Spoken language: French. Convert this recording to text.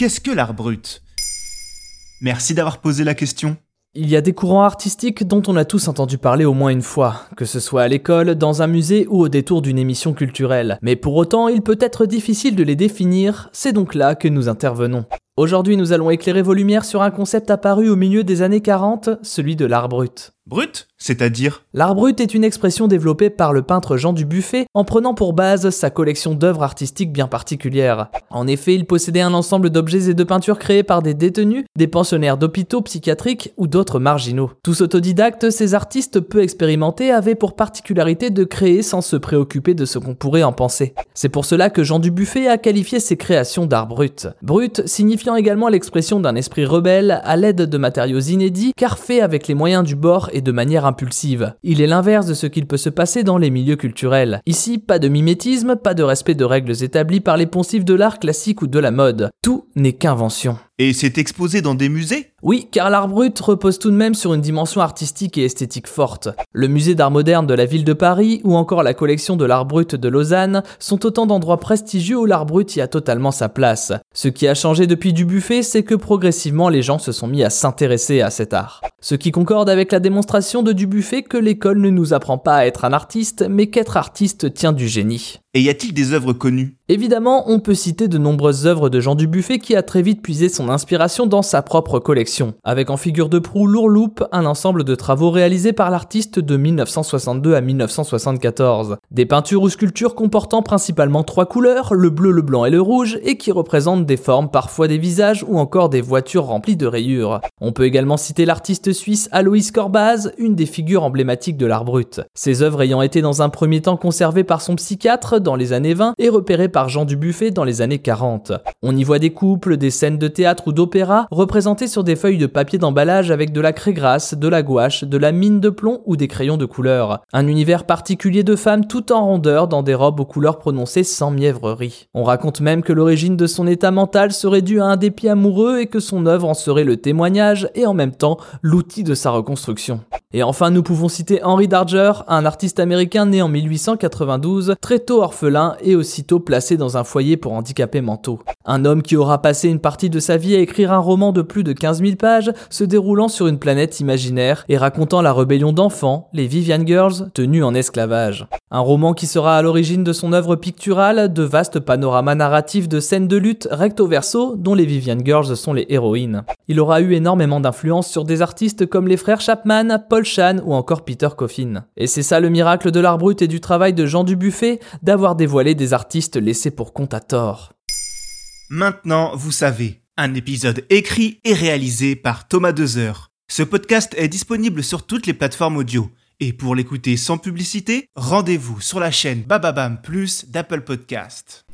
qu'est-ce que l'art brut? Merci d'avoir posé la question. Il y a des courants artistiques dont on a tous entendu parler au moins une fois, que ce soit à l'école, dans un musée ou au détour d'une émission culturelle. Mais pour autant, il peut être difficile de les définir, c'est donc là que nous intervenons. Aujourd'hui, nous allons éclairer vos lumières sur un concept apparu au milieu des années 40, celui de l'art brut. Brut C'est-à-dire L'art brut est une expression développée par le peintre Jean Dubuffet en prenant pour base sa collection d'œuvres artistiques bien particulières. En effet, il possédait un ensemble d'objets et de peintures créés par des détenus, des pensionnaires d'hôpitaux psychiatriques ou d'autres marginaux. Tous autodidactes, ces artistes peu expérimentés avaient pour particularité de créer sans se préoccuper de ce qu'on pourrait en penser. C'est pour cela que Jean Dubuffet a qualifié ses créations d'art brut. Brut signifiant également l'expression d'un esprit rebelle à l'aide de matériaux inédits car fait avec les moyens du bord et de manière impulsive. Il est l'inverse de ce qu'il peut se passer dans les milieux culturels. Ici, pas de mimétisme, pas de respect de règles établies par les poncifs de l'art classique ou de la mode. Tout n'est qu'invention. Et c'est exposé dans des musées? Oui, car l'art brut repose tout de même sur une dimension artistique et esthétique forte. Le musée d'art moderne de la ville de Paris ou encore la collection de l'art brut de Lausanne sont autant d'endroits prestigieux où l'art brut y a totalement sa place. Ce qui a changé depuis du buffet, c'est que progressivement les gens se sont mis à s'intéresser à cet art. Ce qui concorde avec la démonstration de Dubuffet que l'école ne nous apprend pas à être un artiste, mais qu'être artiste tient du génie. Et y a-t-il des œuvres connues? Évidemment, on peut citer de nombreuses œuvres de Jean Dubuffet qui a très vite puisé son inspiration dans sa propre collection, avec en figure de proue Lourloupe, un ensemble de travaux réalisés par l'artiste de 1962 à 1974. Des peintures ou sculptures comportant principalement trois couleurs, le bleu, le blanc et le rouge, et qui représentent des formes, parfois des visages ou encore des voitures remplies de rayures. On peut également citer l'artiste suisse Aloïs Corbaz, une des figures emblématiques de l'art brut. Ses œuvres ayant été dans un premier temps conservées par son psychiatre dans les années 20 et repérées par Jean Dubuffet dans les années 40. On y voit des couples, des scènes de théâtre ou d'opéra représentées sur des feuilles de papier d'emballage avec de la craie grasse, de la gouache, de la mine de plomb ou des crayons de couleur. Un univers particulier de femmes tout en rondeur dans des robes aux couleurs prononcées sans mièvrerie. On raconte même que l'origine de son état mental serait due à un dépit amoureux et que son œuvre en serait le témoignage et en même temps l'outil de sa reconstruction. Et enfin, nous pouvons citer Henry Darger, un artiste américain né en 1892, très tôt orphelin et aussitôt placé dans un foyer pour handicapés mentaux. Un homme qui aura passé une partie de sa vie à écrire un roman de plus de 15 000 pages, se déroulant sur une planète imaginaire et racontant la rébellion d'enfants, les Vivian Girls, tenus en esclavage. Un roman qui sera à l'origine de son œuvre picturale, de vastes panoramas narratifs de scènes de lutte recto verso, dont les Vivian Girls sont les héroïnes. Il aura eu énormément d'influence sur des artistes comme les frères Chapman, Paul Chan ou encore Peter Coffin. Et c'est ça le miracle de l'art brut et du travail de Jean Dubuffet, d'avoir dévoilé des artistes laissés pour compte à tort. Maintenant, vous savez, un épisode écrit et réalisé par Thomas Dezer. Ce podcast est disponible sur toutes les plateformes audio. Et pour l'écouter sans publicité, rendez-vous sur la chaîne Bababam Plus d'Apple Podcast.